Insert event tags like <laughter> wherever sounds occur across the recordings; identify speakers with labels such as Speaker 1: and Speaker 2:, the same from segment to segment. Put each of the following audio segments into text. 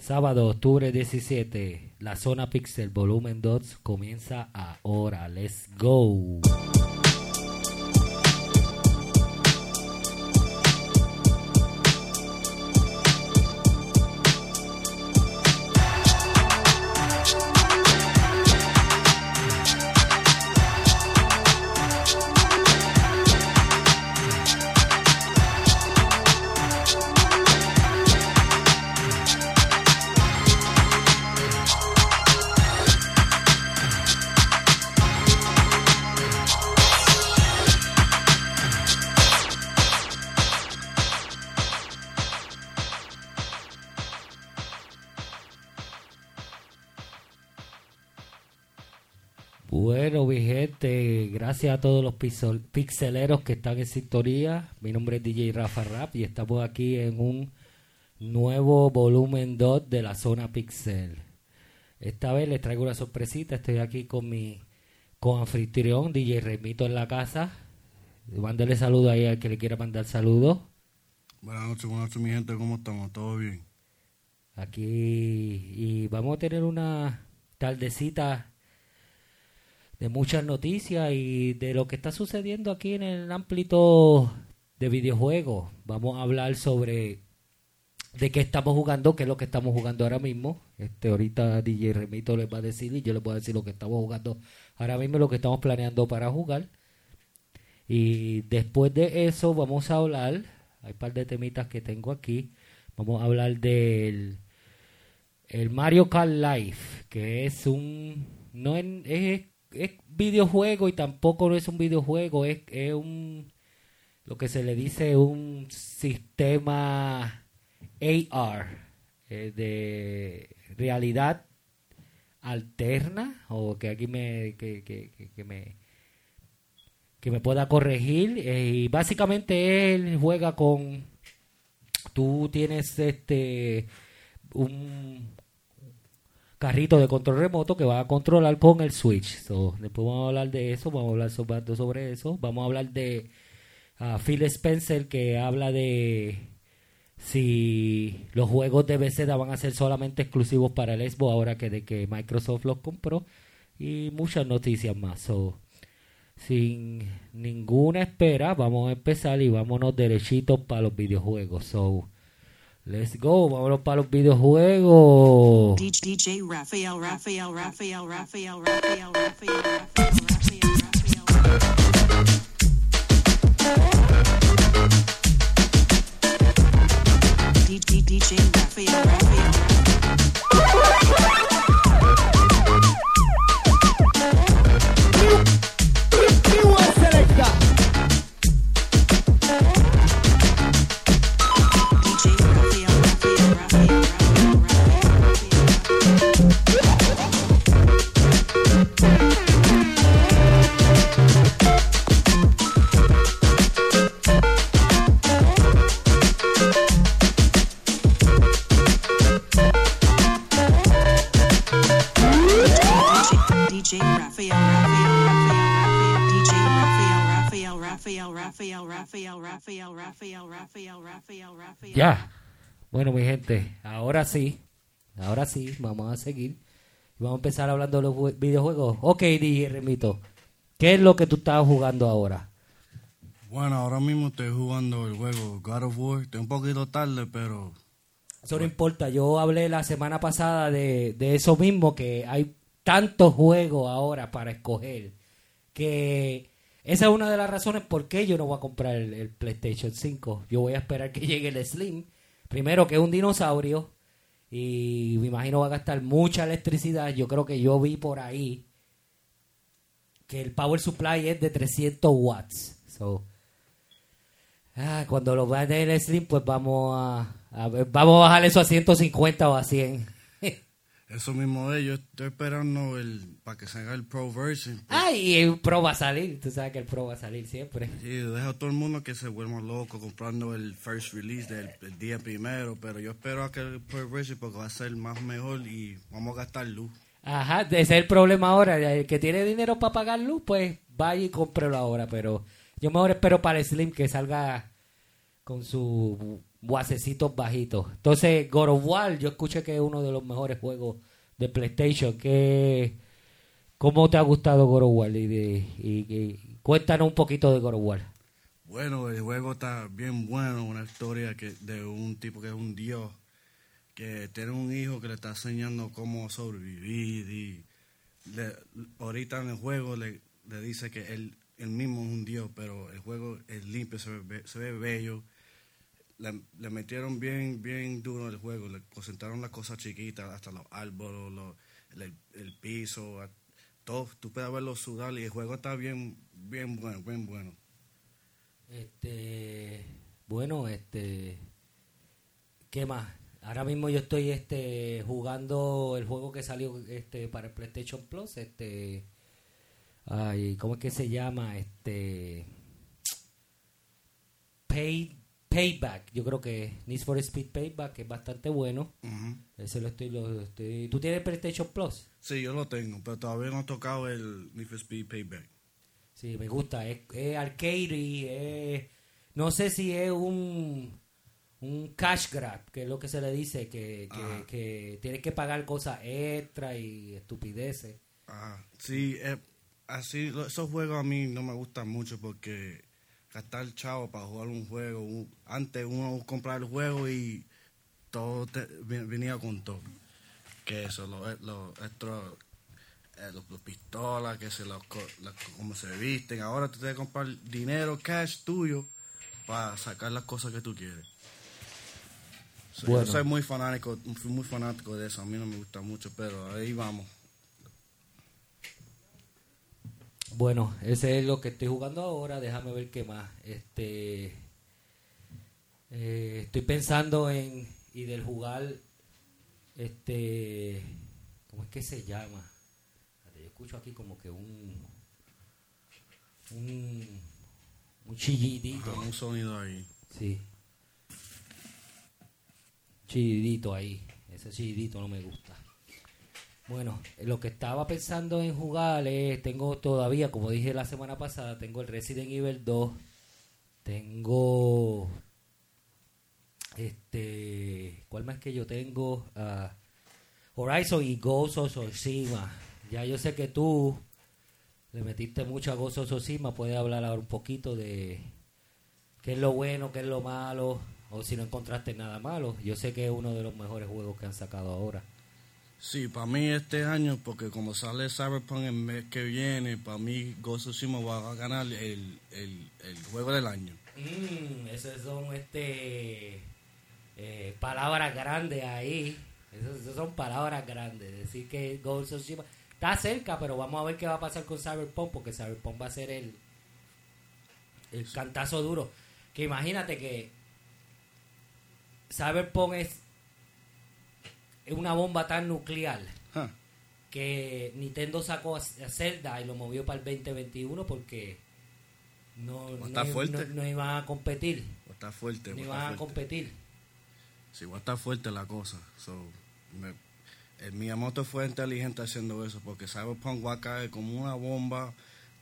Speaker 1: Sábado, octubre 17, la zona Pixel volumen 2 comienza ahora. Let's go. Gracias a todos los pixel- pixeleros que están en sintonía. Mi nombre es DJ Rafa Rap y estamos aquí en un nuevo volumen 2 de la zona Pixel. Esta vez les traigo una sorpresita. Estoy aquí con mi con anfitrión, DJ Remito en la casa. Mándale saludo ahí al que le quiera mandar saludos.
Speaker 2: Buenas noches, buenas noches, mi gente, ¿cómo estamos? ¿Todo bien?
Speaker 1: Aquí y vamos a tener una tardecita de muchas noticias y de lo que está sucediendo aquí en el ámbito de videojuegos. Vamos a hablar sobre de qué estamos jugando, qué es lo que estamos jugando ahora mismo. Este ahorita DJ Remito les va a decir y yo les voy a decir lo que estamos jugando ahora mismo, lo que estamos planeando para jugar. Y después de eso vamos a hablar, hay un par de temitas que tengo aquí. Vamos a hablar del el Mario Kart Life, que es un no es, es, es videojuego y tampoco no es un videojuego, es, es un lo que se le dice un sistema AR eh, de realidad alterna o que aquí me que, que, que- me que me pueda corregir eh, y básicamente él juega con tú tienes este un carrito de control remoto que va a controlar con el Switch. So, después vamos a hablar de eso, vamos a hablar sobre, sobre eso. Vamos a hablar de ah, Phil Spencer que habla de si los juegos de Bethesda van a ser solamente exclusivos para el Xbox ahora que de que Microsoft los compró y muchas noticias más. So, sin ninguna espera, vamos a empezar y vámonos derechitos para los videojuegos. So, let's go, vámonos para los videojuegos.
Speaker 3: Raphael, Raphael, Raphael, Raphael, Raphael, Raphael, Raphael. DJ, DJ Raphael,
Speaker 1: Bueno, mi gente, ahora sí, ahora sí, vamos a seguir. Vamos a empezar hablando de los jue- videojuegos. Ok, DJ Remito, ¿qué es lo que tú estás jugando ahora?
Speaker 2: Bueno, ahora mismo estoy jugando el juego God of War. Estoy un poquito tarde, pero
Speaker 1: Eso no importa, yo hablé la semana pasada de, de eso mismo, que hay tantos juegos ahora para escoger, que esa es una de las razones por qué yo no voy a comprar el, el PlayStation 5. Yo voy a esperar que llegue el Slim. Primero que es un dinosaurio y me imagino va a gastar mucha electricidad. Yo creo que yo vi por ahí que el power supply es de 300 watts. So, Ah, cuando lo vean en el Slim, pues vamos a, vamos a bajar eso a 150 o a 100.
Speaker 2: Eso mismo de yo estoy esperando el para que salga el Pro Version.
Speaker 1: Ay, el Pro va a salir. Tú sabes que el Pro va a salir siempre.
Speaker 2: Y deja a todo el mundo que se vuelva loco comprando el first release del el día primero, pero yo espero a que el Pro Version porque va a ser más mejor y vamos a gastar luz.
Speaker 1: Ajá, ese es el problema ahora. El que tiene dinero para pagar luz, pues vaya y cómprelo ahora. Pero yo mejor espero para el Slim que salga con su guasecitos bajitos. Entonces, God of War, yo escuché que es uno de los mejores juegos de PlayStation. Que, ¿Cómo te ha gustado God of War? Y, cuéntanos un poquito de God of War.
Speaker 2: Bueno, el juego está bien bueno, una historia que de un tipo que es un dios, que tiene un hijo que le está enseñando cómo sobrevivir y le- ahorita en el juego le, dice que él, él mismo es un dios, pero el juego es limpio, se ve, se ve bello. Le, le metieron bien bien duro el juego, le concentraron las cosas chiquitas, hasta los árboles, los- el, el piso, todo, tú puedes verlo sudar y el juego está bien, bien bueno, bien bueno.
Speaker 1: Este, bueno, este, ¿qué más? Ahora mismo yo estoy este jugando el juego que salió este para el PlayStation Plus, este ay, ¿cómo es que se llama? Este Pay Payback, yo creo que Need for Speed Payback, es bastante bueno. Ese lo estoy lo estoy ¿Tú tienes PlayStation Plus?
Speaker 2: Sí, yo lo tengo, pero todavía no he tocado el Need for Speed Payback.
Speaker 1: Sí, me gusta. Es, es arcade y es- no sé si es un, un cash grab, que es lo que se le dice, que, que,
Speaker 2: Ajá.
Speaker 1: que tienes que pagar cosas extra y estupideces.
Speaker 2: Ah, sí, eh, así, esos juegos a mí no me gustan mucho porque gastar chavo para jugar un juego, un- antes uno compraba el juego y todo te- venía con todo. Que eso, los, los, estos, eh, los, los pistolas, que se los, co- las- cómo se visten. Ahora tú tienes que comprar dinero, cash tuyo, para sacar las cosas que tú quieres. So,
Speaker 1: Bueno.
Speaker 2: Yo soy muy fanático, muy fanático de eso. A mí no me gusta mucho, pero ahí vamos.
Speaker 1: Bueno, ese es lo que estoy jugando ahora. Déjame ver qué más. Este, eh, estoy pensando en y del jugar, este, ¿cómo es que se llama? Yo escucho aquí como que un, un, un chillidito.
Speaker 2: Un sonido ahí.
Speaker 1: Sí. Chidito ahí. Ese chidito no me gusta. Bueno, lo que estaba pensando en jugar es, tengo todavía, como dije la semana pasada, tengo el Resident Evil 2, tengo, este, ¿cuál más que yo tengo? Ah, Horizon y Ghost of. Ya yo sé que tú le metiste mucho a Ghost of Tsushima, puedes hablar ahora un poquito de qué es lo bueno, qué es lo malo, o si no encontraste nada malo. Yo sé que es uno de los mejores juegos que han sacado ahora.
Speaker 2: Sí, para mí este año, porque como sale Cyberpunk el mes que viene, para mí Ghost of Tsushima va a ganar el, el, el juego del año.
Speaker 1: Mm, esas son este eh, palabras grandes ahí. Esas, esas son palabras grandes. Decir que Ghost of Tsushima está cerca, pero vamos a ver qué va a pasar con Cyberpunk, porque Cyberpunk va a ser el, el cantazo duro. Que imagínate que Cyberpunk es, es una bomba tan nuclear
Speaker 2: Ja,
Speaker 1: que Nintendo sacó a Zelda y lo movió para el 2021 porque no, no,
Speaker 2: fuerte.
Speaker 1: no- no iban a competir.
Speaker 2: estar fuerte.
Speaker 1: No iban a
Speaker 2: fuerte.
Speaker 1: competir.
Speaker 2: Sí, va a estar fuerte la cosa. So, me- el Miyamoto fue inteligente haciendo eso, porque Cyberpunk va a caer como una bomba.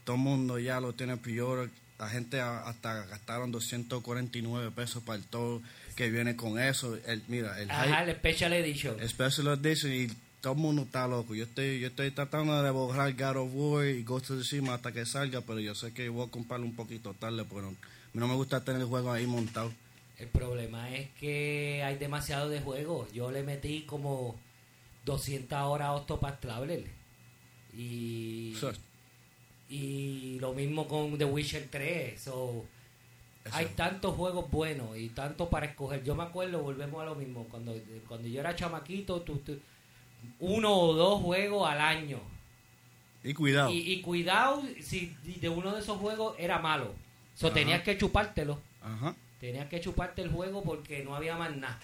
Speaker 2: Todo el mundo ya lo tiene peor. La gente hasta gastaron 249 pesos para el todo que viene con eso. El, mira, el
Speaker 1: Ajá, el Special Edition.
Speaker 2: Special Edition y todo el mundo está loco. Yo estoy, yo estoy tratando de borrar God of War y Ghost of Tsushima hasta que salga, pero yo sé que voy a comprarlo un poquito tarde, porque no, me gusta tener el juego ahí montado.
Speaker 1: El problema es que hay demasiado de juegos. Yo le metí como 200 horas a Octopath Traveler. Y, y lo mismo con The Witcher 3. So,
Speaker 2: Eso.
Speaker 1: Hay tantos juegos buenos y tanto para escoger. Yo me acuerdo, volvemos a lo mismo. Cuando, cuando yo era chamaquito, tú- tú- uno o dos juegos al año.
Speaker 2: y cuidado.
Speaker 1: Y, y cuidado si de uno de esos juegos era malo. So,
Speaker 2: Ajá.
Speaker 1: tenías que chupártelo.
Speaker 2: Ajá.
Speaker 1: Tenías que chuparte el juego porque no había más nada.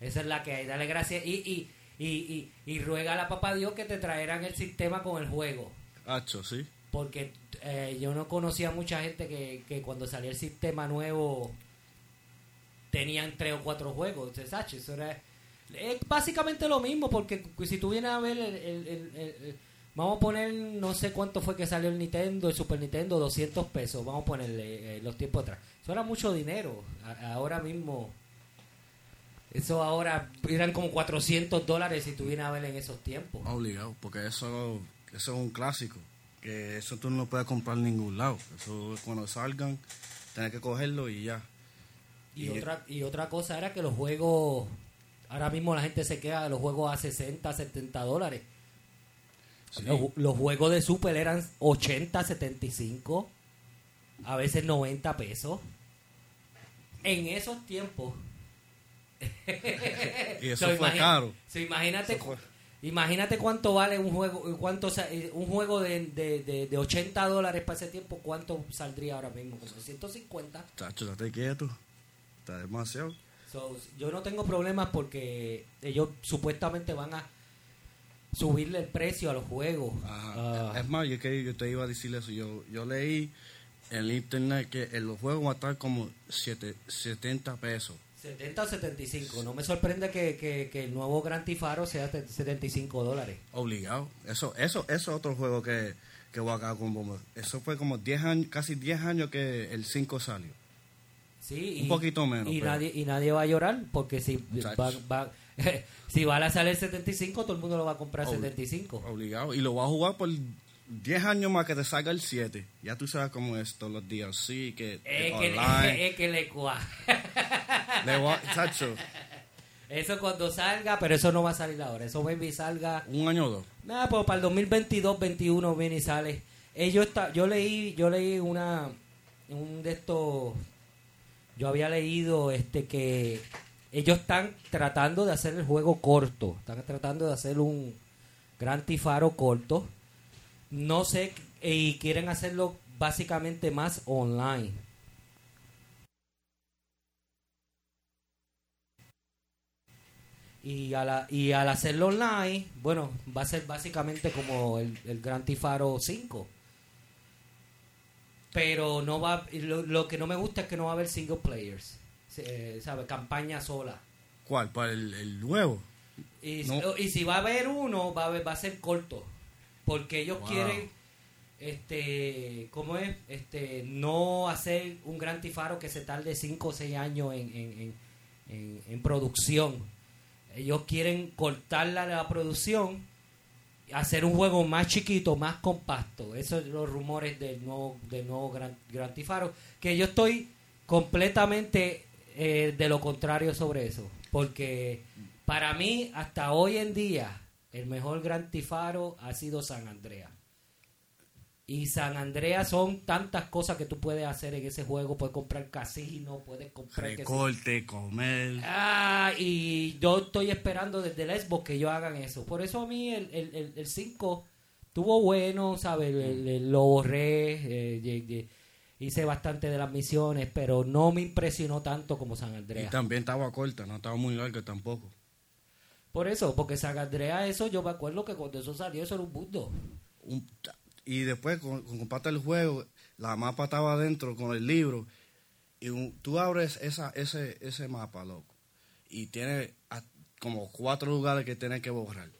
Speaker 1: Esa es la que hay. Dale gracias y, y, y, y, y ruega a la papá Dios que te traerán el sistema con el juego.
Speaker 2: Hacho, sí.
Speaker 1: Porque eh, yo no conocía mucha gente que, que cuando salía el sistema nuevo tenían tres o cuatro juegos. Entonces, Sacho, eso era es básicamente lo mismo porque si tú vienes a ver el, vamos a poner no sé cuánto fue que salió el Nintendo el Super Nintendo 200 pesos vamos a ponerle eh, los tiempos atrás eso era mucho dinero ahora mismo Eso ahora eran como 400 dólares si tú vienes a ver en esos tiempos.
Speaker 2: Obligado, porque eso, eso es un clásico. Que eso tú no lo puedes comprar en ningún lado. Eso es cuando salgan, tienes que cogerlo y ya.
Speaker 1: Y,
Speaker 2: Y-
Speaker 1: otra, y otra cosa era que los juegos, ahora mismo la gente se queda de los juegos a 60, 70 dólares.
Speaker 2: Sí.
Speaker 1: Los, los juegos de Super eran 80, 75, a veces 90 pesos. En esos tiempos. <laughs>
Speaker 2: Y eso
Speaker 1: So,
Speaker 2: fue caro.
Speaker 1: so, imagínate,
Speaker 2: Eso fue-
Speaker 1: imagínate cuánto vale un juego, cuánto eh, un juego de, de, de, de 80 dólares para ese tiempo, cuánto saldría ahora mismo, como 150.
Speaker 2: Chacho, estate quieto. Está demasiado.
Speaker 1: So, yo no tengo problemas porque ellos supuestamente van a subirle el precio a los juegos.
Speaker 2: Ajá.
Speaker 1: Ah,
Speaker 2: Es más, yo, que, yo te iba a decir eso. Yo, yo leí en el internet que en los juegos va a estar como siete- 70 pesos.
Speaker 1: 70 o 75. No me sorprende que, que, que el nuevo Gran Tifaro sea de 75 dólares.
Speaker 2: Obligado. Eso, eso, eso es otro juego que, que voy a acabar con bomba. Eso fue como 10 años, casi 10 años que el 5 salió.
Speaker 1: Sí,
Speaker 2: Un
Speaker 1: y-
Speaker 2: poquito menos,
Speaker 1: Y
Speaker 2: pero-
Speaker 1: nadie, y nadie va a llorar porque si va, va- <laughs> si va a salir 75, todo el mundo lo va a comprar
Speaker 2: Obli-
Speaker 1: 75.
Speaker 2: Obligado. Y lo voy a jugar por 10 años más que te salga el 7. Ya tú sabes cómo es todos los días. Sí, que
Speaker 1: Es que,
Speaker 2: online. <laughs>
Speaker 1: que le cua. <laughs>
Speaker 2: Chacho,
Speaker 1: Eso cuando salga, pero eso no va a salir ahora. Eso baby salga
Speaker 2: un año o dos.
Speaker 1: Nada, pues para el 2022, 21 viene y sale. Ellos está, yo leí, yo leí una, un de estos, yo había leído este que ellos están tratando de hacer el juego corto, están tratando de hacer un gran tifaro corto. No sé, y quieren hacerlo básicamente más online. Y, a la, y al hacerlo online, bueno, va a ser básicamente como el, el Gran Tifaro 5. Pero no va lo, lo que no me gusta es que no va a haber single players. Eh, ¿Sabe? Campaña sola.
Speaker 2: ¿Cuál? ¿Para el, el nuevo?
Speaker 1: Y,
Speaker 2: No.
Speaker 1: y si va a haber uno, va a, haber- va a ser corto. Porque ellos
Speaker 2: Wow.
Speaker 1: quieren, este, ¿cómo es? Este, no hacer un gran tifaro que se tarde 5 o 6 años en, en, en, producción. Ellos quieren cortarla la producción, hacer un juego más chiquito, más compacto. Esos son los rumores del nuevo, del nuevo gran, gran tifaro. Que yo estoy completamente eh, de lo contrario sobre eso. Porque para mí, hasta hoy en día, el mejor Gran Tifaro ha sido San Andreas. Y San Andreas son tantas cosas que tú puedes hacer en ese juego. Puedes comprar casino, puedes comprar...
Speaker 2: Recorte, comer.
Speaker 1: Ah, y yo estoy esperando desde el Xbox que ellos hagan eso. Por eso a mí el 5 el, el, el 5 estuvo bueno, ¿sabes? Lo borré, eh, hice bastante de las misiones, pero no me impresionó tanto como San
Speaker 2: Y
Speaker 1: Andreas.
Speaker 2: también estaba corta, no estaba muy larga tampoco.
Speaker 1: Por eso, porque San Andreas, eso yo me acuerdo que cuando eso salió, eso era un mundo.
Speaker 2: Un- y después, con, con compartir el juego, la mapa estaba adentro con el libro. Y tú abres esa, ese, ese mapa, loco. Y tiene como cuatro lugares que tienes que borrar.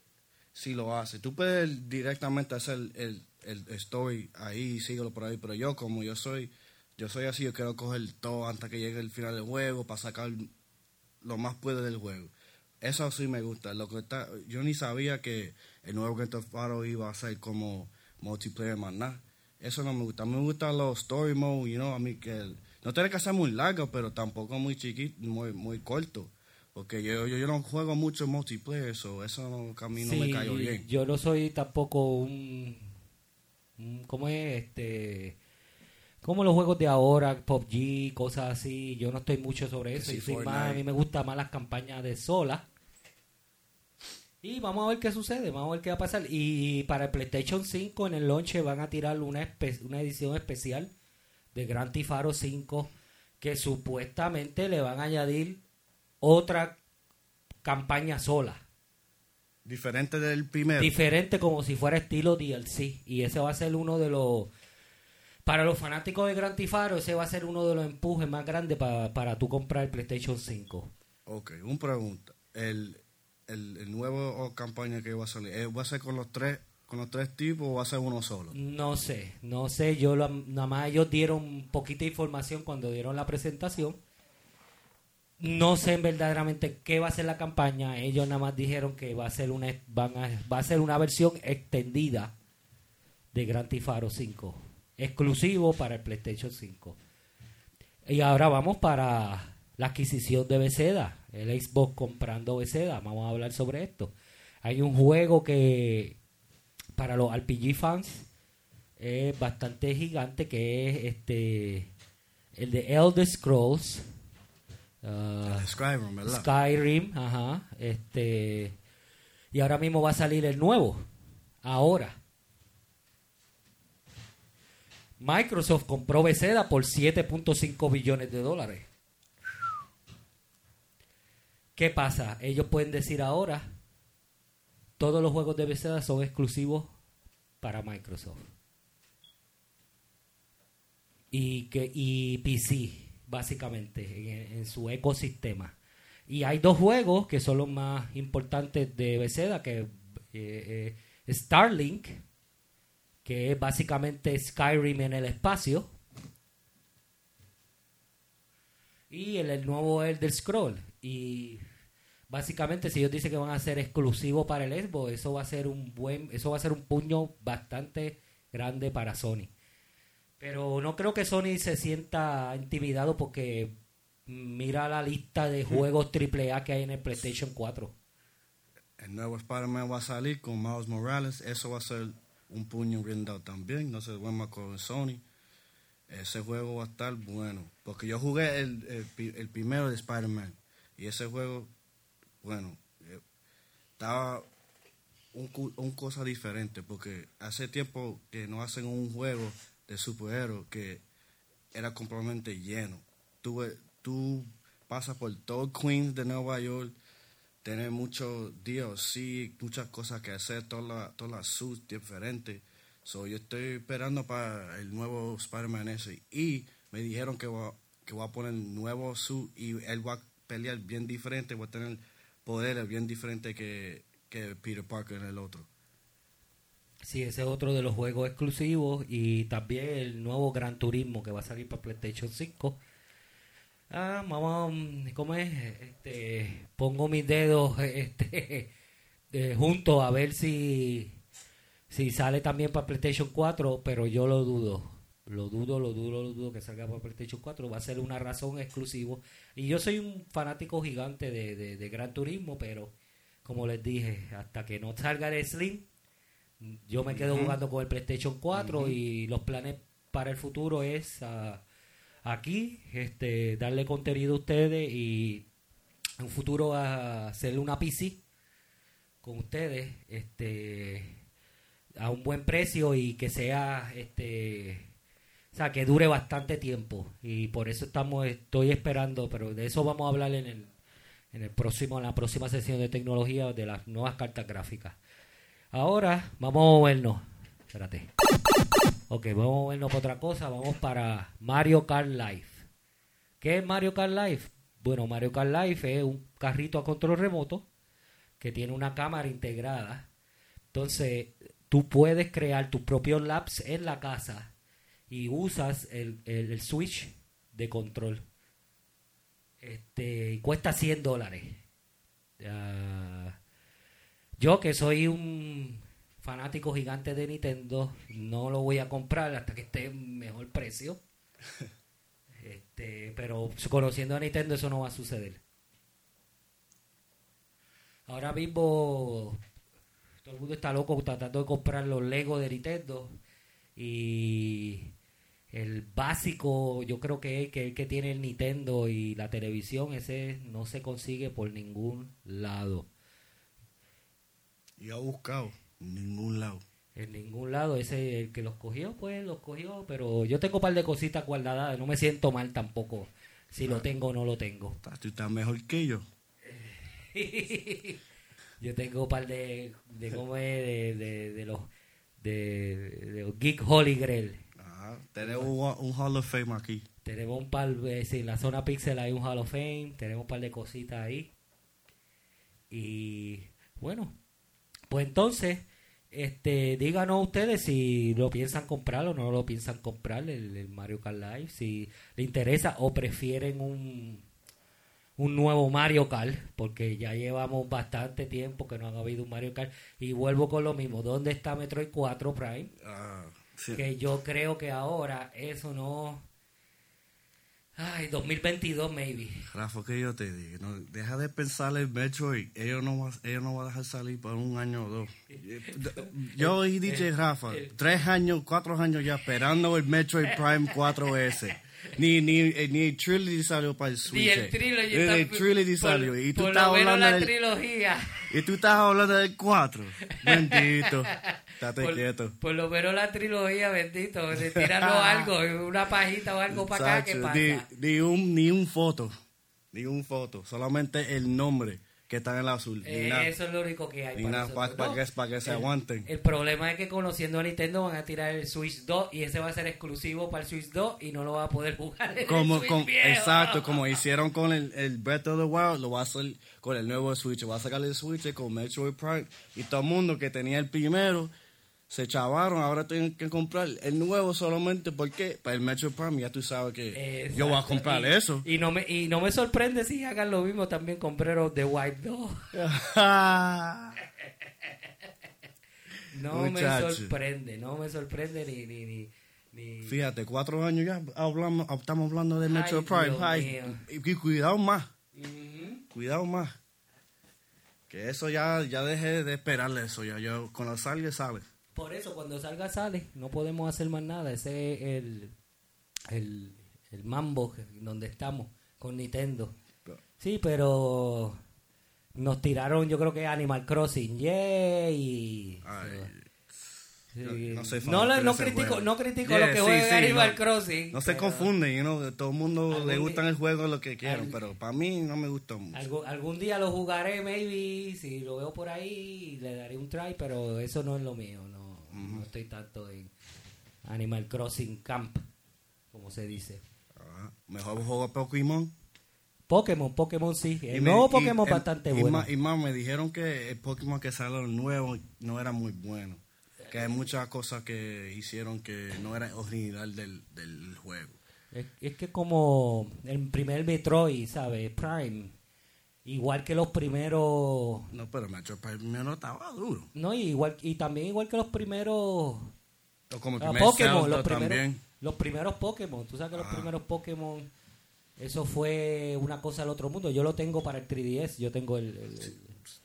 Speaker 2: Si lo haces. Tú puedes directamente hacer el, el, ahí y síguelo por ahí. Pero yo, como yo soy yo soy así, yo quiero coger todo antes que llegue el final del juego para sacar lo más puedo del juego. Eso sí me gusta. Lo que está, yo ni sabía que el nuevo Grand Theft Auto iba a ser como multiplayer más nada. Eso no me gusta. Me gustan los story mode, you know, a mí que no tiene que ser muy largo, pero tampoco muy chiquito, muy muy corto. Porque yo, yo, yo no juego mucho multiplayer, so eso no, a mí no me cayó bien.
Speaker 1: Yo no soy tampoco un, un- ¿cómo es? Este, como los juegos de ahora, PUBG, cosas así. Yo no estoy mucho sobre eso.
Speaker 2: Sí,
Speaker 1: y soy más, a mí me gustan más las campañas de sola. Y vamos a ver qué sucede, vamos a ver qué va a pasar. Y para el PlayStation 5 en el launch van a tirar una, una edición especial de Grand Theft Auto 5 que supuestamente le van a añadir otra campaña sola.
Speaker 2: Diferente del primero.
Speaker 1: Diferente como si fuera estilo DLC. Y ese va a ser uno de los... Para los fanáticos de Grand Theft Auto, ese va a ser uno de los empujes más grandes pa- para tú comprar el PlayStation 5.
Speaker 2: Ok, una pregunta. El, el, el nuevo campaña que va a salir, ¿eh, ¿va a ser con los tres con los tres tipos o va a ser uno solo?
Speaker 1: No sé, no sé. Yo lo- nada más ellos dieron poquita información cuando dieron la presentación. No sé verdaderamente qué va a ser la campaña. Ellos nada más dijeron que va a ser una van a- va a ser una versión extendida de Grand Theft Auto 5, exclusivo para el PlayStation 5. Y ahora vamos para la adquisición de Bethesda, el Xbox comprando Bethesda. Vamos a hablar sobre esto. Hay un juego que para los RPG fans es bastante gigante que es este el de Elder Scrolls ah,
Speaker 2: Skyrim, ¿verdad?
Speaker 1: Skyrim, ajá, este y ahora mismo va a salir el nuevo. Ahora Microsoft compró Bethesda por 7.5 billones de dólares. ¿Qué pasa? Ellos pueden decir ahora todos los juegos de Bethesda son exclusivos para Microsoft. Y que y PC básicamente en, su ecosistema. Y hay dos juegos que son los más importantes de Bethesda que eh, eh, Starlink que es básicamente Skyrim en el espacio. Y el, el nuevo Elder Scroll. Y básicamente si ellos dicen que van a ser exclusivos para el Xbox, eso va a ser un buen, eso va a ser un puño bastante grande para Sony. Pero no creo que Sony se sienta intimidado porque mira la lista de juegos AAA que hay en el PlayStation 4.
Speaker 2: El nuevo Spider-Man va a salir con Miles Morales. Eso va a ser un puño brindado también. No se duerma con Sony. Ese juego va a estar bueno. Porque yo jugué el, el, el primero de Spider-Man. Y ese juego, bueno, eh, estaba un, cosa diferente. Porque hace tiempo que no hacen un juego de superhéroes que era completamente lleno. Tú, tú pasas por todo Queens de Nueva York tener mucho DLC, muchas cosas que hacer, todas las suits diferentes. So, yo estoy esperando para el nuevo Spider-Man ese. Y me dijeron que va, que va a poner nuevo suit y él va pelear bien diferente, va a tener poderes bien diferentes que, que Peter Parker en el otro.
Speaker 1: Sí, ese es otro de los juegos exclusivos y también el nuevo Gran Turismo que va a salir para PlayStation 5. Ah, mm, ¿cómo es? Este, pongo mis dedos <laughs> este, eh, juntos a ver si, si sale también para PlayStation 4, pero yo lo dudo. Lo dudo, lo dudo, lo dudo que salga para PlayStation 4. Va a ser una razón exclusivo. Y yo soy un fanático gigante de, de, de Gran Turismo, pero como les dije, hasta que no salga el Slim, yo me quedo jugando con el PlayStation 4
Speaker 2: Ujú.
Speaker 1: y los planes para el futuro es ah, aquí este darle contenido a ustedes y en un futuro a hacerle una PC con ustedes este a un buen precio y que sea este o sea que dure bastante tiempo y por eso estamos estoy esperando pero de eso vamos a hablar en el en el próximo en la próxima sesión de tecnología de las nuevas cartas gráficas Ahora vamos a movernos. Espérate. Ok, vamos a movernos para otra cosa. Vamos para Mario Kart Live. ¿Qué es Mario Kart Live? Bueno, Mario Kart Live es un carrito a control remoto que tiene una cámara integrada. Entonces, tú puedes crear tus propios laps en la casa y usas el, el- el switch de control. Este, y cuesta 100 dólares. Yo que soy un fanático gigante de Nintendo, no lo voy a comprar hasta que esté en mejor precio. <laughs> Este, pero conociendo a Nintendo eso no va a suceder. Ahora mismo todo el mundo está loco tratando de comprar los Lego de Nintendo y el básico yo creo que es que el que tiene el Nintendo y la televisión ese no se consigue por ningún lado.
Speaker 2: Y ha buscado en ningún lado.
Speaker 1: En ningún lado, ese el que los cogió, pues los cogió, pero yo tengo un par de cositas guardadas, no me siento mal tampoco si lo tengo o no lo tengo.
Speaker 2: Tú estás mejor que yo. <laughs>
Speaker 1: yo tengo un par de, de de, de, de los de, de los Geek Holy Grail.
Speaker 2: Tenemos un, un Hall of Fame aquí.
Speaker 1: Tenemos un par, de, sí, en la zona Pixel hay un Hall of Fame, tenemos un par de cositas ahí. Y bueno, pues entonces, este, díganos ustedes si lo piensan comprar o no lo piensan comprar, el, el Mario Kart Live, si le interesa o prefieren un, un nuevo Mario Kart, porque ya llevamos bastante tiempo que no ha habido un Mario Kart. Y vuelvo con lo mismo, ¿dónde está Metroid 4 Prime?
Speaker 2: Ah, sí.
Speaker 1: Que yo creo que ahora eso no... Ay, 2022 maybe.
Speaker 2: Rafa, que yo te digo, no, deja de pensar en Metroid. Ellos no, va, ellos no van a dejar salir por un año o dos. <laughs> Yo y DJ Rafa, tres años, cuatro años ya esperando el Metroid Prime 4S. Ni, ni, eh, ni el Trilogy salió para el Switch.
Speaker 1: Ni el Trilogy.
Speaker 2: El Trilogy
Speaker 1: por-
Speaker 2: salió. Y tú
Speaker 1: por
Speaker 2: estás
Speaker 1: lo menos
Speaker 2: hablando
Speaker 1: la
Speaker 2: del,
Speaker 1: trilogía.
Speaker 2: y tú estás hablando del 4. <laughs> Bendito. Estate
Speaker 1: Por,
Speaker 2: quieto.
Speaker 1: por lo menos la trilogía, bendito. Tirarnos <laughs> algo, una pajita o algo para acá, ¿qué
Speaker 2: Chacho,
Speaker 1: pasa?
Speaker 2: Ni, ni un, ni un foto. Ni un foto. Solamente el nombre que está en el azul.
Speaker 1: Eh,
Speaker 2: nada.
Speaker 1: eso es lo único que hay. Para
Speaker 2: para que, que se aguanten.
Speaker 1: El problema es que conociendo a Nintendo van a tirar el Switch 2 y ese va a ser exclusivo para el Switch 2 y no lo va a poder jugar en el
Speaker 2: como,
Speaker 1: Switch
Speaker 2: con-
Speaker 1: viejo.
Speaker 2: exacto, como hicieron con el, el Breath of the Wild, lo va a hacer con el nuevo Switch. Va a sacar el Switch con Metroid Prime. Y todo el mundo que tenía el primero se chavaron. Ahora tienen que comprar el nuevo solamente porque para el Metroid Prime ya tú sabes que yo voy a comprar
Speaker 1: Y-
Speaker 2: eso.
Speaker 1: Y no, me, y no me sorprende si hagan lo mismo también con of the Wild 2. <laughs> No
Speaker 2: Muchacho.
Speaker 1: me sorprende, no me sorprende ni... ni, ni, ni-
Speaker 2: Fíjate, cuatro años ya hablamos, estamos hablando de
Speaker 1: Ay,
Speaker 2: Metroid Prime. Ay, y, y cuidado más, cuidado más. Que eso ya, ya dejé de esperarle eso. Ya yo, cuando salga, sale.
Speaker 1: Por eso, cuando salga, sale. No podemos hacer más nada. Ese es el, el, el mambo donde estamos con Nintendo. Sí, pero nos tiraron, yo creo que Animal Crossing.
Speaker 2: Ay,
Speaker 1: Sí.
Speaker 2: yo no soy
Speaker 1: no, no critico,
Speaker 2: juego.
Speaker 1: no critico
Speaker 2: Yeah,
Speaker 1: lo que
Speaker 2: sí,
Speaker 1: juega
Speaker 2: sí,
Speaker 1: Animal
Speaker 2: no-
Speaker 1: Crossing.
Speaker 2: No se confunden, you know, todo el mundo le gustan el juego lo que quieran, pero para mí no me gustó mucho.
Speaker 1: Algún, algún día lo jugaré, maybe, si lo veo por ahí, le daré un try, pero eso no es lo mío. No, no estoy tanto en Animal Crossing Camp, como se dice.
Speaker 2: Ah, mejor juego Pokémon.
Speaker 1: Pokémon, Pokémon sí. El
Speaker 2: Y
Speaker 1: nuevo
Speaker 2: y-
Speaker 1: Pokémon
Speaker 2: em-
Speaker 1: bastante
Speaker 2: y
Speaker 1: bueno.
Speaker 2: y más me dijeron que el Pokémon que salió nuevo no era muy bueno. Que hay muchas cosas que hicieron que no era original del, del juego.
Speaker 1: Es, es que como el primer Metroid, ¿sabes? Prime. Igual que los primeros...
Speaker 2: No, pero Prime primero estaba duro.
Speaker 1: No, y, igual, y también igual que los primeros
Speaker 2: O como
Speaker 1: ah, Pokémon. Los primeros,
Speaker 2: también.
Speaker 1: los primeros Pokémon. Tú sabes que los
Speaker 2: Ah.
Speaker 1: primeros Pokémon... Eso fue una cosa del otro mundo. Yo lo tengo para el 3DS. Yo tengo el... el-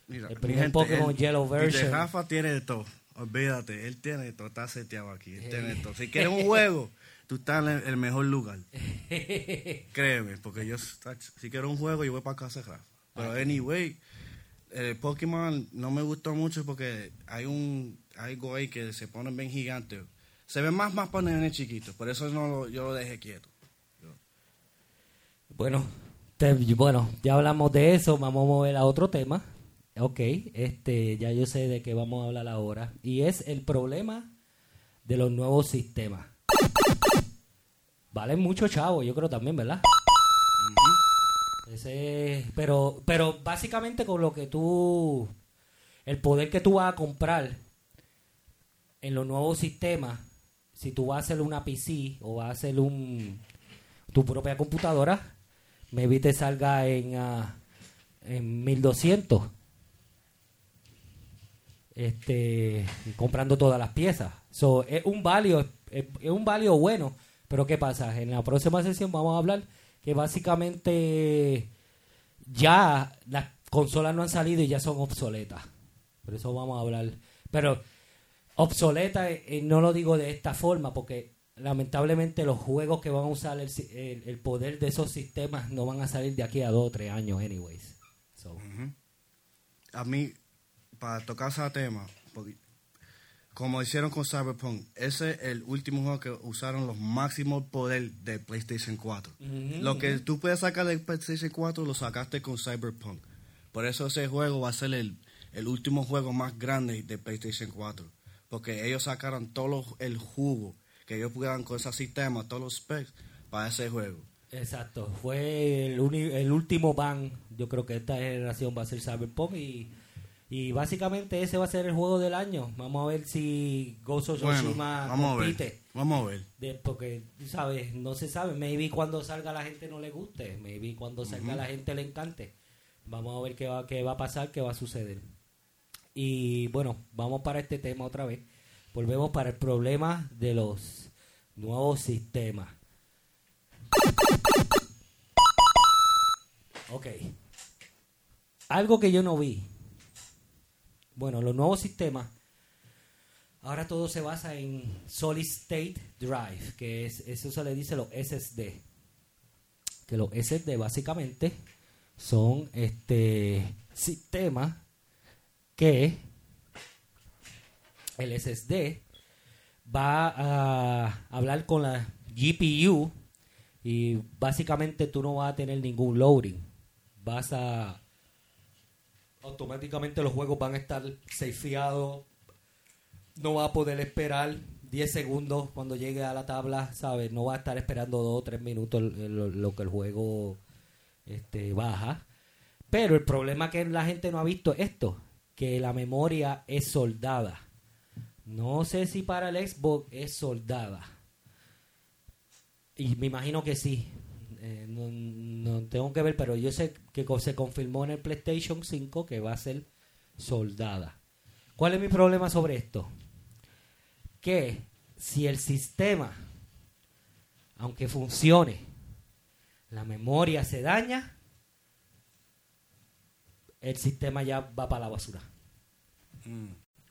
Speaker 2: Mira,
Speaker 1: El
Speaker 2: mi
Speaker 1: primer Pokémon
Speaker 2: el-
Speaker 1: Yellow version.
Speaker 2: Rafa tiene de todo. Olvídate, él tiene de todo. Está seteado aquí. Él tiene de todo. Si quieres un juego, <laughs> tú estás en el, el mejor lugar. <laughs> Créeme, porque yo, si quiero un juego, yo voy para casa de Rafa. Pero anyway, el Pokémon no me gustó mucho porque hay un algo ahí que se pone bien gigante. Se ve más más nenes chiquitos. Por eso no lo- yo lo dejé quieto.
Speaker 1: Bueno, te- bueno, ya hablamos de eso, vamos a mover a otro tema. Ok, este, ya yo sé de qué vamos a hablar ahora. Y es el problema de los nuevos sistemas. Valen mucho chavo, yo creo también, ¿verdad? Pero, pero básicamente con lo que tú, el poder que tú vas a comprar en los nuevos sistemas, si tú vas a hacer una PC o vas a hacer un, tu propia computadora, maybe te salga en, ah, en 1200. Este, comprando todas las piezas. So, es un valio, es, es un valio bueno. Pero ¿qué pasa? En la próxima sesión vamos a hablar que básicamente ya las consolas no han salido y ya son obsoletas. Por eso vamos a hablar. Pero obsoleta eh, no lo digo de esta forma porque lamentablemente los juegos que van a usar el, el- el poder de esos sistemas no van a salir de aquí a dos o tres años anyways. So,
Speaker 2: a mí, para tocar ese tema, porque como hicieron con Cyberpunk, ese es el último juego que usaron los máximos poder de PlayStation 4.
Speaker 1: Ujú,
Speaker 2: Lo que tú puedes sacar de PlayStation 4 lo sacaste con Cyberpunk. Por eso ese juego va a ser el, el último juego más grande de PlayStation 4. Porque ellos sacaron todo lo- el jugo que ellos pudieran con ese sistema, todos los specs para ese juego.
Speaker 1: Exacto, fue el, el último ban. Yo creo que esta generación va a ser Cyberpunk y, y básicamente ese va a ser el juego del año. Vamos a ver si Ghost of
Speaker 2: Bueno,
Speaker 1: Tsushima
Speaker 2: vamos a ver.
Speaker 1: compite.
Speaker 2: Vamos a ver.
Speaker 1: de- porque, tú ¿sabes? No se sabe. Maybe cuando salga la gente no le guste. Maybe cuando salga la gente le encante. Vamos a ver qué va, qué va a pasar, qué va a suceder. Y bueno, vamos para este tema otra vez. Volvemos para el problema de los nuevos sistemas. Ok. Algo que yo no vi. Bueno, los nuevos sistemas. Ahora todo se basa en Solid State Drive, que es eso se le dice los SSD. Que los SSD básicamente son este sistemas que el SSD va a hablar con la GPU y básicamente tú no vas a tener ningún loading. Vas a automáticamente los juegos van a estar safeados. No va a poder esperar 10 segundos cuando llegue a la tabla, ¿sabes? No va a estar esperando 2 o 3 minutos lo que el juego este, baja. Pero el problema que la gente no ha visto es esto, que la memoria es soldada. No sé si para el Xbox es soldada. Y me imagino que sí. Eh, no, no tengo que ver, pero yo sé que se confirmó en el PlayStation 5 que va a ser soldada. ¿Cuál es mi problema sobre esto? Que si el sistema, aunque funcione, la memoria se daña, el sistema ya va para la basura.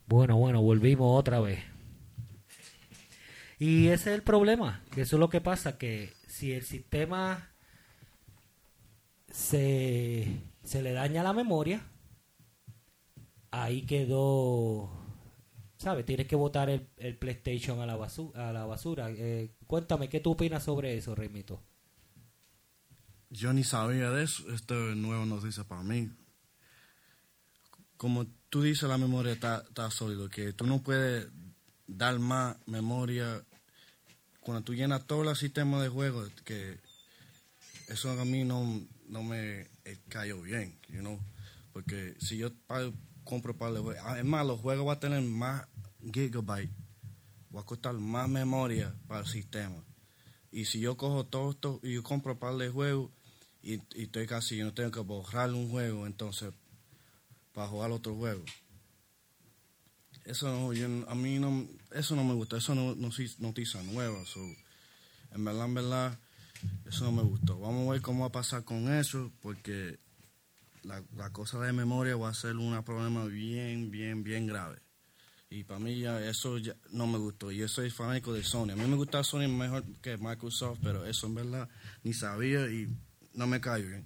Speaker 1: Bueno, bueno, volvimos otra vez. Y ese es el problema, que eso es lo que pasa, que si el sistema se, se le daña la memoria, ahí quedó, ¿sabes? Tienes que botar el, el PlayStation a la, basu- a la basura. Eh, cuéntame, ¿qué tú opinas sobre eso, Remito?
Speaker 2: Yo ni sabía de eso. Esto es nueva noticia para mí. Como tú dices, la memoria está, está sólido, que tú no puedes dar más memoria. Cuando tú llenas todo el sistema de juego, que eso a mí no, no me eh, cayó bien, you know? Porque si yo compro para el juego, es más, los juegos van a tener más gigabytes, va a costar más memoria para el sistema. Y si yo cojo todo esto y yo compro par de juegos y, y estoy casi, yo no tengo que borrar un juego entonces para jugar otro juego. Eso yo a mí no, eso no me gusta, eso no, no noticia nueva. So, en verdad, en verdad, eso no me gustó. Vamos a ver cómo va a pasar con eso, porque la, la cosa de memoria va a ser un problema bien, bien, bien grave. Y para mí ya eso ya no me gustó. Yo soy fanático de Sony. A mí me gusta Sony mejor que Microsoft, pero eso en verdad ni sabía y no me cayó bien.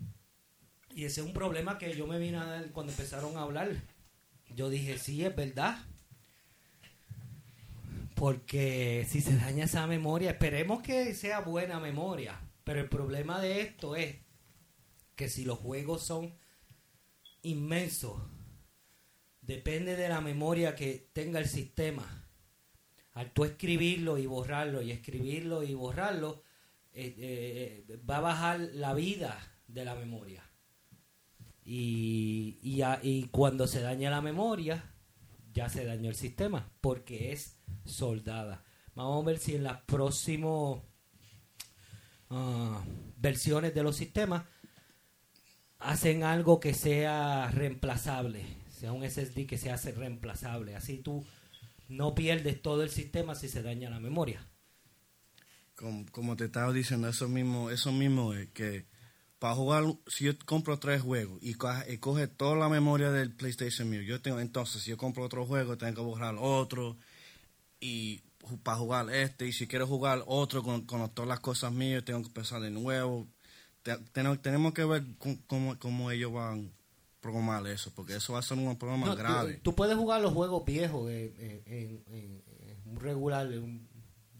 Speaker 1: Y ese es un problema que yo me vine a dar cuando empezaron a hablar. Yo dije, sí, es verdad. Porque si se daña esa memoria, esperemos que sea buena memoria. Pero el problema de esto es que si los juegos son inmensos, depende de la memoria que tenga el sistema. Al tú escribirlo y borrarlo y escribirlo y borrarlo, eh, eh, va a bajar la vida de la memoria. Y, y, y cuando se daña la memoria, ya se dañó el sistema, porque es soldada. Vamos a ver si en las próximas ah, versiones de los sistemas hacen algo que sea reemplazable, sea un SSD que se hace reemplazable. Así tú no pierdes todo el sistema si se daña la memoria.
Speaker 2: Como, te estaba diciendo, eso mismo, eso mismo es que para jugar, si yo compro tres juegos y, co- y coge toda la memoria del PlayStation mío, yo tengo, entonces si yo compro otro juego, tengo que borrar otro y para jugar este, y si quiero jugar otro con, con todas las cosas mías, tengo que empezar de nuevo. Te- tenemos, tenemos que ver cómo, cómo, ellos van programar eso, porque eso va a ser un problema
Speaker 1: No,
Speaker 2: grave.
Speaker 1: Tú, puedes jugar los juegos viejos en, en- en- en- en un regular, en un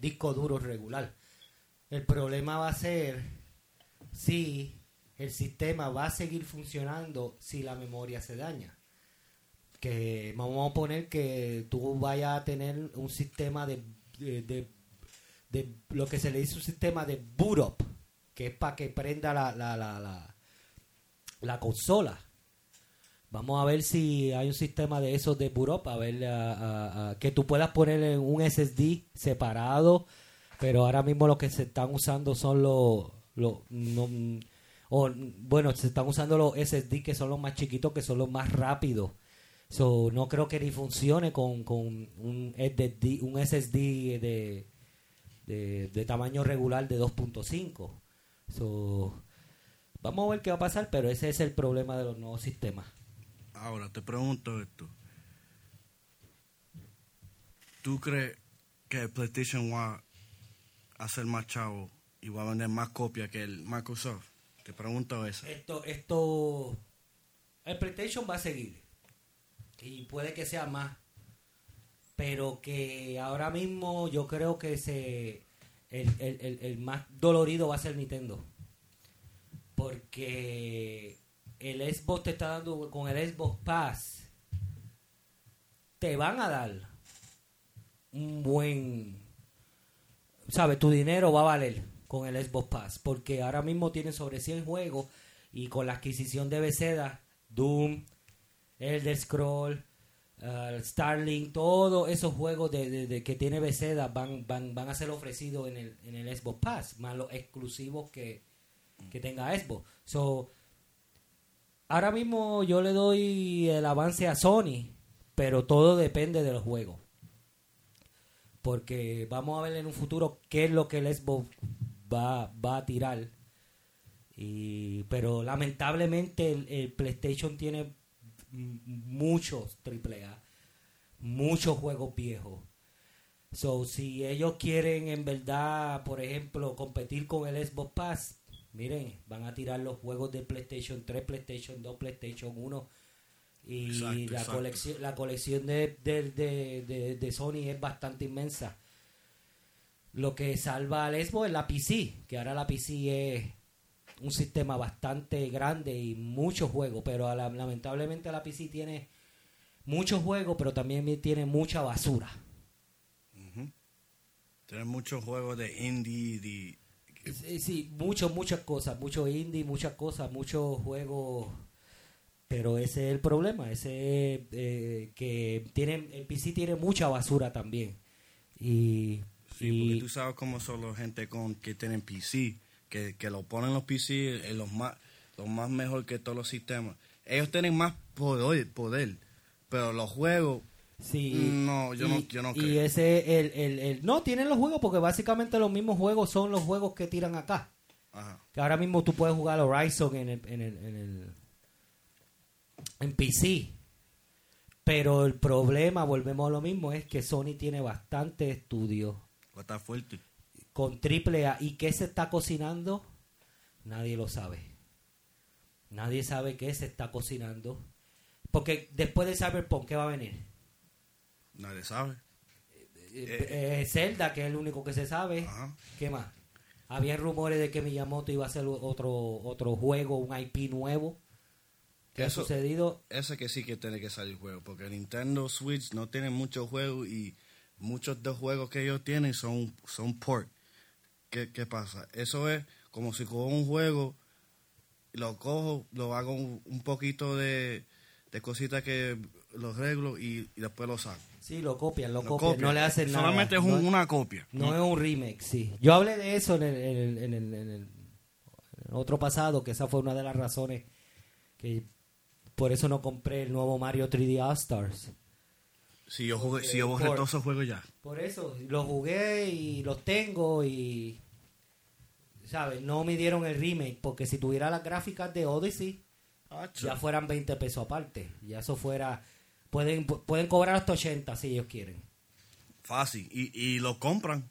Speaker 1: disco duro regular. El problema va a ser si el sistema va a seguir funcionando si la memoria se daña. Que vamos a poner que tú vayas a tener un sistema de, de, de- lo que se le dice un sistema de boot up, que es para que prenda la, la, la, la, la consola. Vamos a ver si hay un sistema de esos de up, a ver a- que tú puedas poner en un SSD separado Pero ahora mismo lo que se están usando son los... o, bueno, se están usando los SSD que son los más chiquitos, que son los más rápidos. So, no creo que ni funcione con, con un, SSD, un SSD de, de, tamaño regular de 2.5. So, vamos a ver qué va a pasar, pero ese es el problema de los nuevos sistemas.
Speaker 2: Ahora te pregunto esto. ¿Tú crees que el PlayStation va a hacer más chavo y va a vender más copias que el Microsoft? Te pregunto eso.
Speaker 1: Esto, esto, el PlayStation va a seguir. Y puede que sea más, pero que ahora mismo yo creo que se, el, el, el, más dolorido va a ser Nintendo, porque el Xbox te está dando con el Xbox Pass, te van a dar un buen, sabes, tu dinero va a valer con el Xbox Pass, porque ahora mismo tienen sobre 100 juegos y con la adquisición de Bethesda, Doom, Elder Scroll, uh, Starlink, todos esos juegos de, que tiene Bethesda van, van, van a ser ofrecidos en el, en el Xbox Pass, más los exclusivos que, que tenga Xbox. So, ahora mismo yo le doy el avance a Sony, pero todo depende de los juegos. Porque vamos a ver en un futuro qué es lo que el Xbox va, va a tirar. Y, pero lamentablemente el, el PlayStation tiene muchos AAA, muchos juegos viejos. So, si ellos quieren en verdad, por ejemplo, competir con el Xbox Pass, miren, van a tirar los juegos de PlayStation 3, PlayStation 2, PlayStation 1. Y
Speaker 2: Exacto,
Speaker 1: la,
Speaker 2: exacto.
Speaker 1: colección, la colección de, de, de- de Sony es bastante inmensa. Lo que salva al Xbox es la PC, que ahora la PC es un sistema bastante grande y muchos juegos, pero a la- lamentablemente la PC tiene muchos juegos, pero también tiene mucha basura.
Speaker 2: Ujú. Tienes muchos juegos de indie, de,
Speaker 1: Sí, sí, muchas, muchas cosas, mucho indie, muchas cosas, muchos juegos, pero ese es el problema, ese es eh, que tiene, el PC tiene mucha basura también. Y,
Speaker 2: Sí,
Speaker 1: y-
Speaker 2: porque tú sabes cómo son la gente con que tienen PC, que, que lo ponen los PC en los más, los más mejor que todos los sistemas. Ellos tienen más poder, poder pero los juegos,
Speaker 1: Sí,
Speaker 2: No, yo no- yo no
Speaker 1: y
Speaker 2: creo.
Speaker 1: ese el, el, el- no tienen los juegos porque básicamente los mismos juegos son los juegos que tiran acá.
Speaker 2: ajá,
Speaker 1: Que ahora mismo tú puedes jugar Horizon en el, en el, en el en PC. Pero el problema, volvemos a lo mismo, es que Sony tiene bastante estudios
Speaker 2: estar fuerte.
Speaker 1: con triple A. ¿Y qué se está cocinando? Nadie lo sabe. Nadie sabe qué se está cocinando. Porque después de Cyberpunk, ¿qué va a venir?
Speaker 2: Nadie sabe.
Speaker 1: Eh, eh, Zelda, que es el único que se sabe.
Speaker 2: Ajá.
Speaker 1: ¿Qué más? Había rumores de que Miyamoto iba a hacer otro otro juego, un IP nuevo. ¿Qué ha sucedido?
Speaker 2: Ese que sí que tiene que salir juego, porque Nintendo Switch no tiene muchos juegos y muchos de los juegos que ellos tienen son, son port. ¿Qué, ¿Qué pasa? Eso es como si cojo un juego, lo cojo, lo hago un, un poquito de, de cositas que lo arreglo y, y después lo saco.
Speaker 1: Sí, lo copian, lo,
Speaker 2: Lo
Speaker 1: copian. No le hacen nada.
Speaker 2: Solamente es un-
Speaker 1: no,
Speaker 2: una copia.
Speaker 1: no es un remake, sí. Yo hablé de eso en el, en el- en el- en el otro pasado, que esa fue una de las razones que por eso no compré el nuevo Mario 3D All Stars.
Speaker 2: Si yo, jugué, si yo borré
Speaker 1: Por-
Speaker 2: todos esos juegos ya.
Speaker 1: Por eso, los jugué y los tengo y, ¿sabes? No me dieron el remake, porque si tuviera las gráficas de Odyssey, ya fueran 20 pesos aparte. Ya eso fuera, pueden, pu- pueden cobrar hasta 80 si ellos quieren.
Speaker 2: Fácil. Y, y lo compran.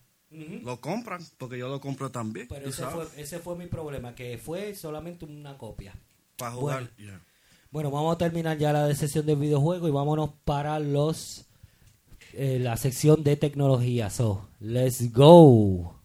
Speaker 2: Lo compran, porque yo lo compro también.
Speaker 1: Pero ese
Speaker 2: sabes,
Speaker 1: fue, ese fue mi problema, que fue solamente una copia.
Speaker 2: Para jugar.
Speaker 1: bueno. Bueno, vamos a terminar ya la sesión de videojuegos y vámonos para los eh, la sección de tecnología. So, let's go.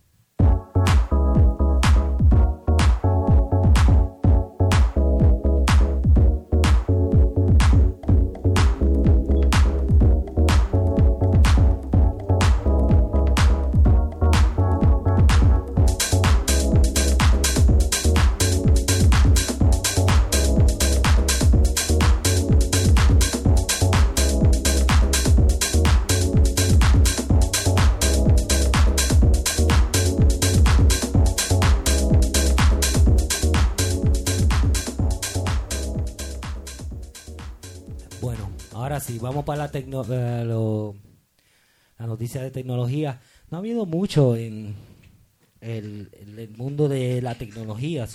Speaker 1: Para la, tecno- eh, la noticia de tecnología. No ha habido mucho en el, mundo de la tecnología,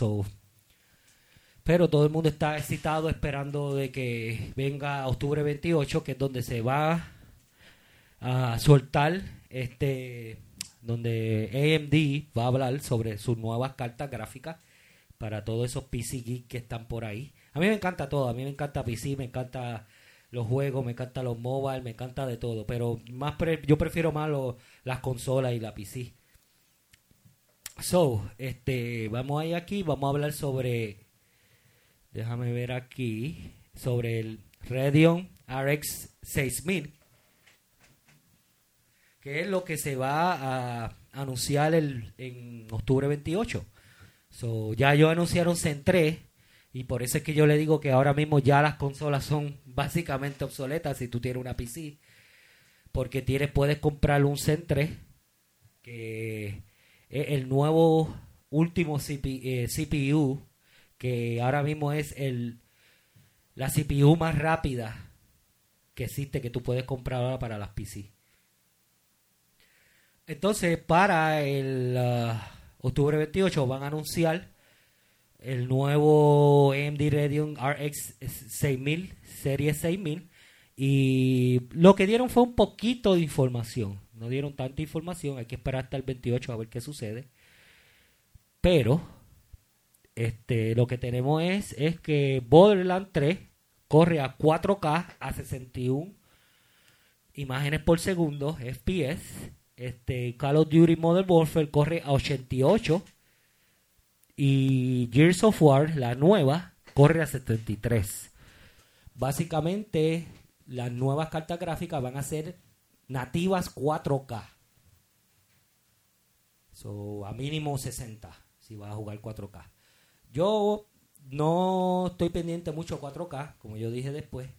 Speaker 1: pero todo el mundo está excitado esperando de que venga octubre 28, que es donde se va a soltar este donde AMD va a hablar sobre sus nuevas cartas gráficas para todos esos PC geeks que están por ahí. A mí me encanta todo, a mí me encanta PC, me encanta los juegos, me encanta los mobile, me encanta de todo, pero más pre- yo prefiero más lo- las consolas y la PC. So, este, vamos ahí aquí, vamos a hablar sobre, déjame ver aquí, sobre el Radeon RX 6000 que es lo que se va a anunciar el, en octubre 28. So, ya ellos anunciaron Zen 3 y por eso es que yo le digo que ahora mismo ya las consolas son <laughs> básicamente obsoletas si tú tienes una PC. Porque tienes, puedes comprar un Zen 3 que es el nuevo último CP eh, CPU que ahora mismo es el la CPU más rápida que existe que tú puedes comprar ahora para las PC. Entonces, para el ah, octubre 28 van a anunciar el nuevo AMD Radeon RX 6000, serie 6000. Y lo que dieron fue un poquito de información. No dieron tanta información. Hay que esperar hasta el 28 a ver qué sucede. Pero este, lo que tenemos es, es que Borderlands 3 corre a 4K a 61 imágenes por segundo, FPS. Este, Call of Duty Modern Warfare corre a 88 y Gears of War, la nueva, corre a 73. Básicamente, las nuevas cartas gráficas van a ser nativas 4K. So, a mínimo 60 si vas a jugar 4K. Yo no estoy pendiente mucho a 4K, como yo dije después.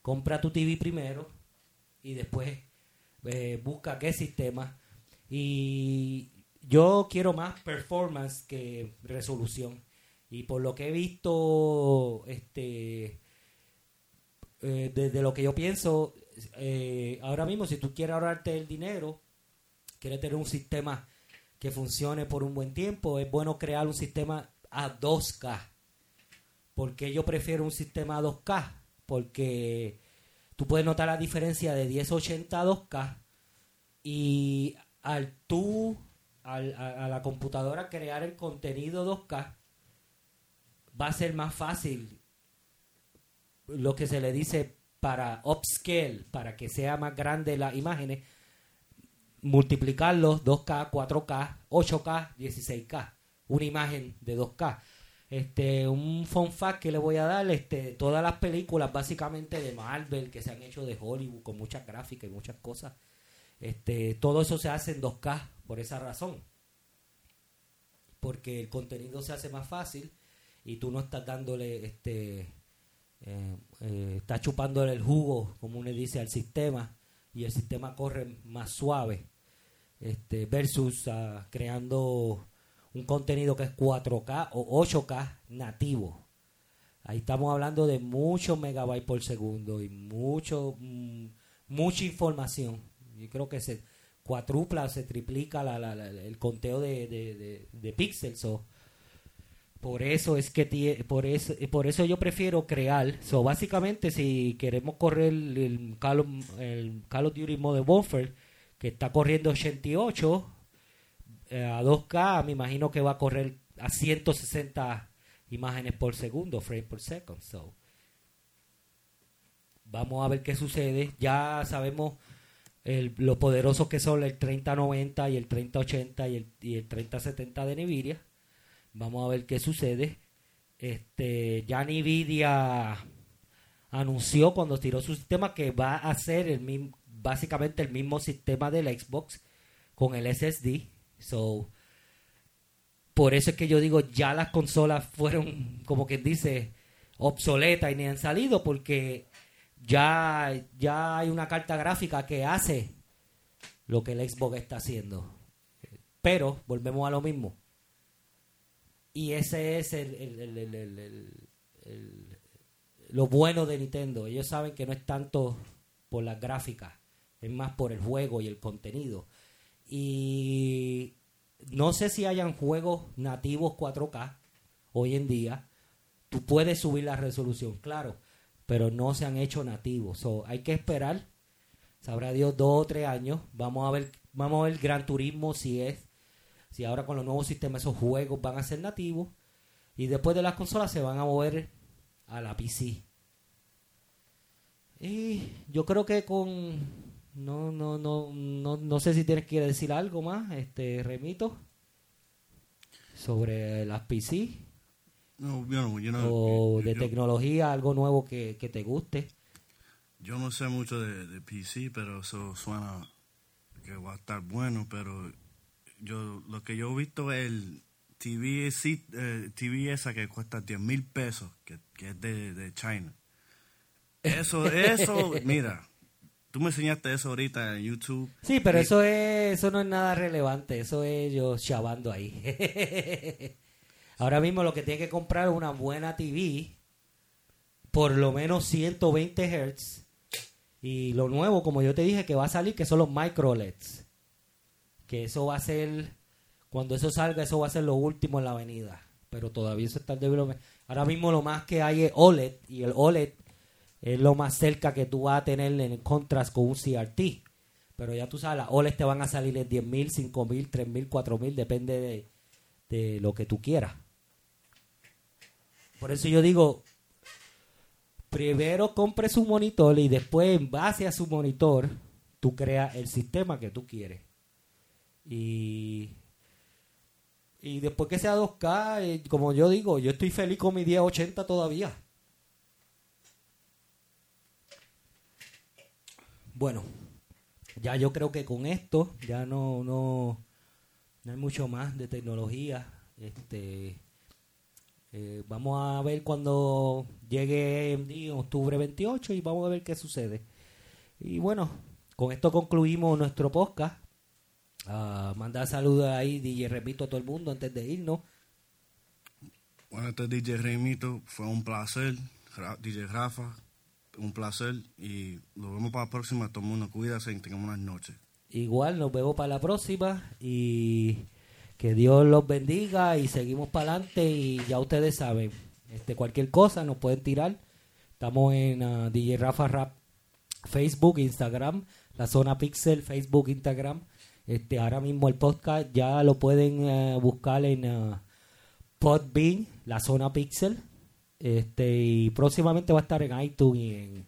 Speaker 1: Compra tu TV primero y después eh, busca qué sistema. Y yo quiero más performance que resolución. Y por lo que he visto, este, eh, desde lo que yo pienso, eh, ahora mismo si tú quieres ahorrarte el dinero, quieres tener un sistema que funcione por un buen tiempo, es bueno crear un sistema a 2K. Porque yo prefiero un sistema a 2K? Porque tú puedes notar la diferencia de 1080 a 2K y al tú, al- a, a la computadora crear el contenido 2K, va a ser más fácil lo que se le dice para upscale, para que sea más grande las imágenes, multiplicarlos 2K, 4K, 8K, 16K, una imagen de 2K. Este, un fun fact que le voy a dar, este, todas las películas básicamente de Marvel que se han hecho de Hollywood con muchas gráficas y muchas cosas, este, todo eso se hace en 2K por esa razón. Porque el contenido se hace más fácil y tú no estás dándole, este, eh, eh, estás chupándole el jugo, como uno dice, al sistema y el sistema corre más suave este, versus ah, creando un contenido que es 4K o 8K nativo. Ahí estamos hablando de muchos megabytes por segundo y mucho, mm, mucha información. Yo creo que se cuatrupla, se triplica el conteo de, de, de- píxeles. so, por eso es que por eso por eso yo prefiero crear. So, básicamente si queremos correr el Call of, el Call of Duty Modern Warfare que está corriendo 88 eh, a 2K, me imagino que va a correr a 160 imágenes por segundo, frame por second. So, vamos a ver qué sucede. Ya sabemos lo poderosos que son el 3090 y el 3080 y el, y el 3070 de Nvidia. Vamos a ver qué sucede. Este, ya Nvidia anunció cuando tiró su sistema que va a ser el básicamente el mismo sistema del Xbox con el SSD. So, por eso es que yo digo, ya las consolas fueron, como quien dice, obsoletas y ni han salido porque ya, ya hay una carta gráfica que hace lo que el Xbox está haciendo. Pero volvemos a lo mismo. Y ese es el, el- el- el- lo bueno de Nintendo. Ellos saben que no es tanto por las gráficas, es más por el juego y el contenido. Y no sé si hayan juegos nativos 4K hoy en día. Tú puedes subir la resolución, claro, pero no se han hecho nativos. So, hay que esperar, sabrá Dios, dos o tres años. Vamos a ver, vamos a ver Gran Turismo si es, si ahora con los nuevos sistemas esos juegos van a ser nativos. Y después de las consolas se van a mover a la PC. Y yo creo que con no no no no no sé si tienes que decir algo más, este Remito sobre las PC
Speaker 2: No, yo no, yo no-
Speaker 1: o
Speaker 2: yo-
Speaker 1: de tecnología, algo nuevo que, que te guste.
Speaker 2: Yo no sé mucho de, de PC, pero eso suena que va a estar bueno, pero yo lo que yo he visto es el TV, eh, TV esa que cuesta 10 mil pesos, que, que es de, de China. Eso, eso, <laughs> mira, tú me enseñaste eso ahorita en YouTube.
Speaker 1: Sí, pero
Speaker 2: Y-
Speaker 1: eso es eso no es nada relevante, eso es yo chavando ahí. <laughs> Ahora mismo lo que tiene que comprar es una buena TV, por lo menos 120 Hz, y lo nuevo, como yo te dije, que va a salir, que son los micro LEDs. Que eso va a ser, cuando eso salga, eso va a ser lo último en la avenida. Pero todavía eso está en. Ahora mismo lo más que hay es OLED, y el OLED es lo más cerca que tú vas a tener en contrast con un CRT. Pero ya tú sabes, las OLED te van a salir en 10.000, 5.000, 3.000, 4.000, depende de, de lo que tú quieras. Por eso yo digo, primero compre su monitor y después en base a su monitor, tú creas el sistema que tú quieres. Y, y después que sea 2K, eh, como yo digo, yo estoy feliz con mi 1080 todavía. Bueno, ya yo creo que con esto ya no, no, no hay mucho más de tecnología. Este, eh, vamos a ver cuando llegue en octubre 28 y vamos a ver qué sucede. Y bueno, con esto concluimos nuestro podcast. Ah, mandar saludos ahí, DJ Repito a todo el mundo antes de irnos.
Speaker 2: Bueno, este DJ Remito fue un placer. DJ Rafa, un placer. Y nos vemos para la próxima. Todo el mundo cuídase y tengamos unas noches.
Speaker 1: Igual nos vemos para la próxima y que Dios los bendiga y seguimos para adelante y ya ustedes saben, este cualquier cosa nos pueden tirar. Estamos en ah, DJ Rafa Rap Facebook, Instagram, la zona Pixel, Facebook, Instagram. Este ahora mismo el podcast ya lo pueden eh, buscar en ah, Podbean, la zona Pixel. Este y próximamente va a estar en iTunes y en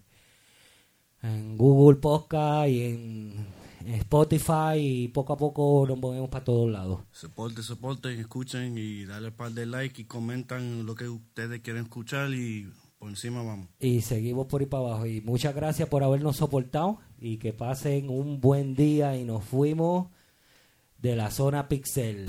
Speaker 1: en Google Podcast y en Spotify y poco a poco nos movemos para todos lados.
Speaker 2: Soporte, soporten, escuchen y dale un par de like y comentan lo que ustedes quieren escuchar y por encima vamos.
Speaker 1: Y seguimos por ahí para abajo. Y muchas gracias por habernos soportado y que pasen un buen día y nos fuimos de la zona Pixel.